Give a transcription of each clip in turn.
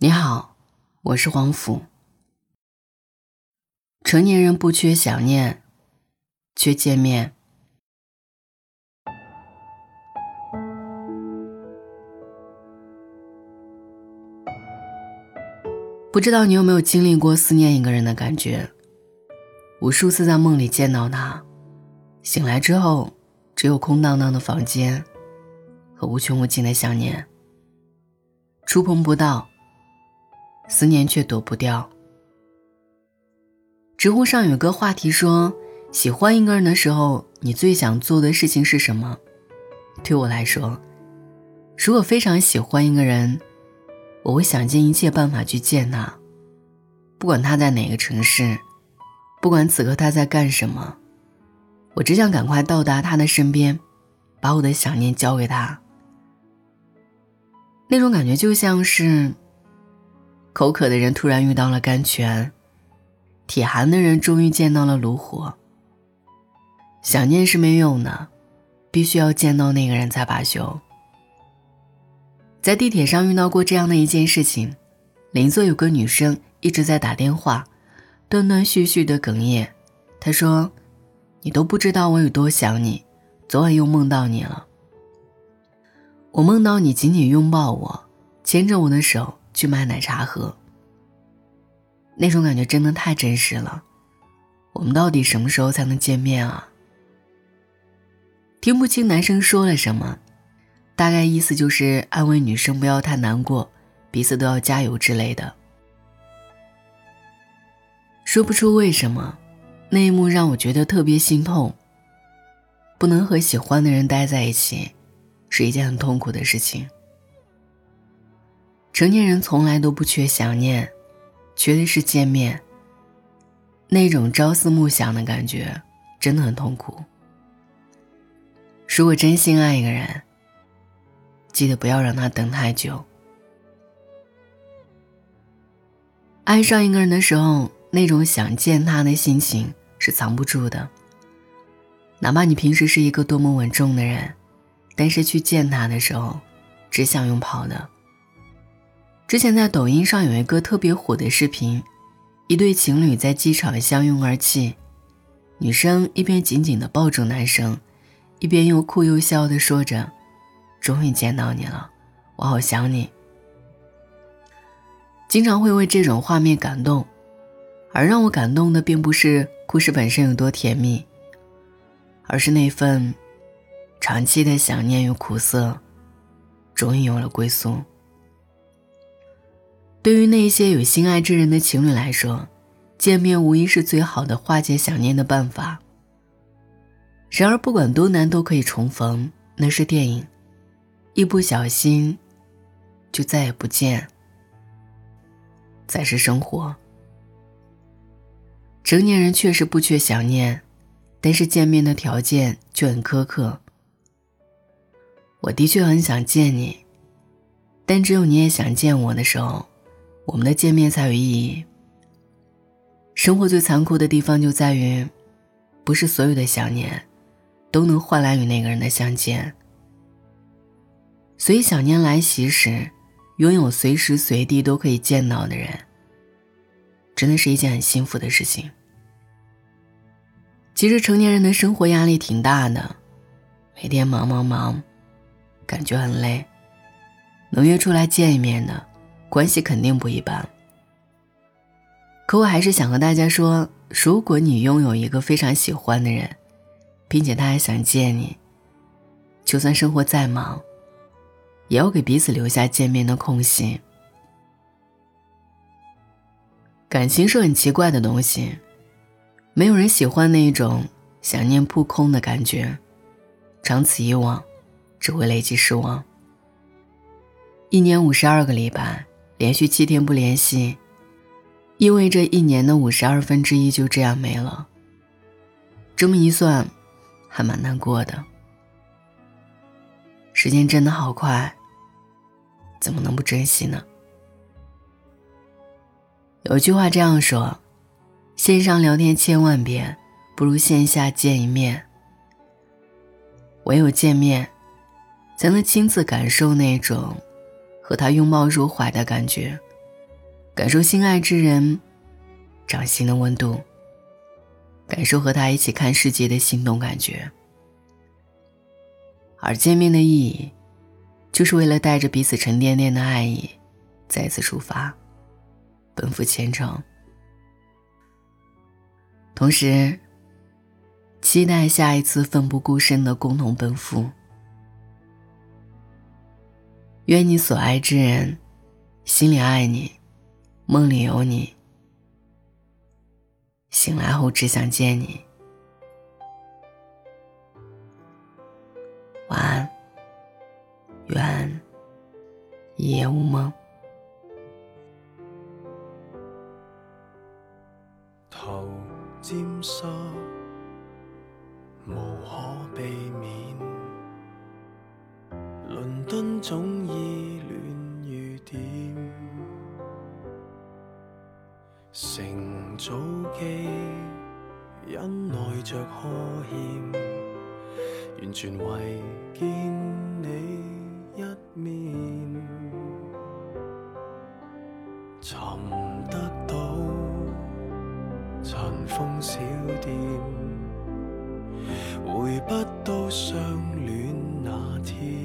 你好，我是黄甫。成年人不缺想念，缺见面。不知道你有没有经历过思念一个人的感觉？无数次在梦里见到他，醒来之后，只有空荡荡的房间和无穷无尽的想念，触碰不到。思念却躲不掉。知乎上有个话题说：“喜欢一个人的时候，你最想做的事情是什么？”对我来说，如果非常喜欢一个人，我会想尽一切办法去见他，不管他在哪个城市，不管此刻他在干什么，我只想赶快到达他的身边，把我的想念交给他。那种感觉就像是……口渴的人突然遇到了甘泉，体寒的人终于见到了炉火。想念是没用的，必须要见到那个人才罢休。在地铁上遇到过这样的一件事情：邻座有个女生一直在打电话，断断续续的哽咽。她说：“你都不知道我有多想你，昨晚又梦到你了。我梦到你紧紧拥抱我，牵着我的手。”去买奶茶喝，那种感觉真的太真实了。我们到底什么时候才能见面啊？听不清男生说了什么，大概意思就是安慰女生不要太难过，彼此都要加油之类的。说不出为什么，那一幕让我觉得特别心痛。不能和喜欢的人待在一起，是一件很痛苦的事情。成年人从来都不缺想念，缺的是见面。那种朝思暮想的感觉，真的很痛苦。如果真心爱一个人，记得不要让他等太久。爱上一个人的时候，那种想见他的心情是藏不住的。哪怕你平时是一个多么稳重的人，但是去见他的时候，只想用跑的。之前在抖音上有一个特别火的视频，一对情侣在机场相拥而泣，女生一边紧紧地抱住男生，一边又哭又笑地说着：“终于见到你了，我好想你。”经常会为这种画面感动，而让我感动的并不是故事本身有多甜蜜，而是那份长期的想念与苦涩，终于有了归宿。对于那些有心爱之人的情侣来说，见面无疑是最好的化解想念的办法。然而，不管多难都可以重逢，那是电影；一不小心，就再也不见，才是生活。成年人确实不缺想念，但是见面的条件却很苛刻。我的确很想见你，但只有你也想见我的时候。我们的见面才有意义。生活最残酷的地方就在于，不是所有的想念，都能换来与那个人的相见。所以，想念来袭时，拥有随时随地都可以见到的人，真的是一件很幸福的事情。其实，成年人的生活压力挺大的，每天忙忙忙，感觉很累，能约出来见一面的。关系肯定不一般，可我还是想和大家说：如果你拥有一个非常喜欢的人，并且他还想见你，就算生活再忙，也要给彼此留下见面的空隙。感情是很奇怪的东西，没有人喜欢那一种想念扑空的感觉，长此以往，只会累积失望。一年五十二个礼拜。连续七天不联系，意味着一年的五十二分之一就这样没了。这么一算，还蛮难过的。时间真的好快，怎么能不珍惜呢？有句话这样说：线上聊天千万遍，不如线下见一面。唯有见面，才能亲自感受那种。和他拥抱入怀的感觉，感受心爱之人掌心的温度，感受和他一起看世界的心动感觉。而见面的意义，就是为了带着彼此沉甸甸的爱意，再次出发，奔赴前程。同时，期待下一次奋不顾身的共同奔赴。愿你所爱之人，心里爱你，梦里有你，醒来后只想见你。晚安，愿一夜无梦。头沾湿，无可避免。伦敦总早机忍耐着呵欠。完全为见你一面，寻得到尘封小店，回不到相恋那天，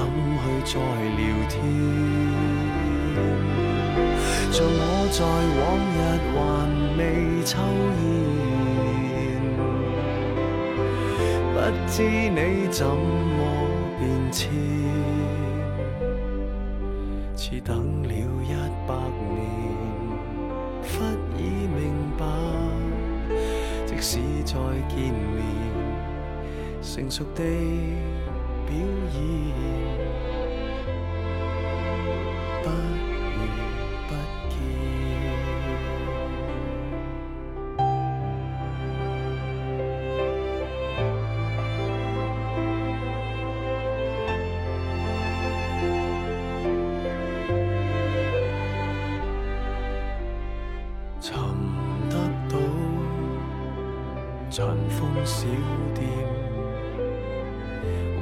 怎去再聊天。像我在往日还未抽烟，不知你怎么变迁，似等了一百年，忽已明白，即使再见面，成熟地表演不如不见寻得到尘封小店。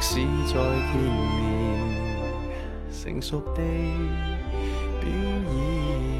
即使再见面成熟地表演。